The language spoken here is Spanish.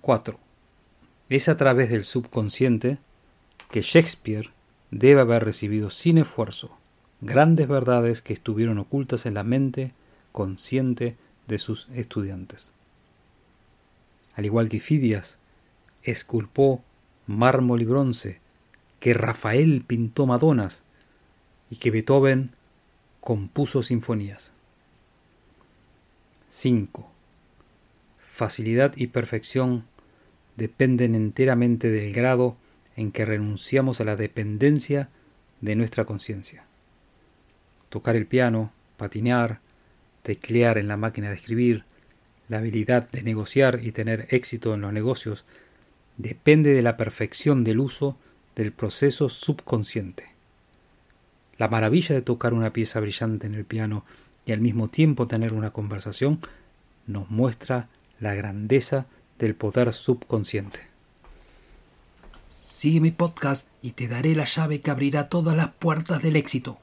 4. Es a través del subconsciente que Shakespeare debe haber recibido sin esfuerzo grandes verdades que estuvieron ocultas en la mente consciente de sus estudiantes. Al igual que Fidias esculpó mármol y bronce, que Rafael pintó Madonas y que Beethoven compuso sinfonías. 5. Facilidad y perfección dependen enteramente del grado en que renunciamos a la dependencia de nuestra conciencia. Tocar el piano, patinar, teclear en la máquina de escribir, la habilidad de negociar y tener éxito en los negocios depende de la perfección del uso del proceso subconsciente. La maravilla de tocar una pieza brillante en el piano y al mismo tiempo tener una conversación nos muestra la grandeza del poder subconsciente. Sigue mi podcast y te daré la llave que abrirá todas las puertas del éxito.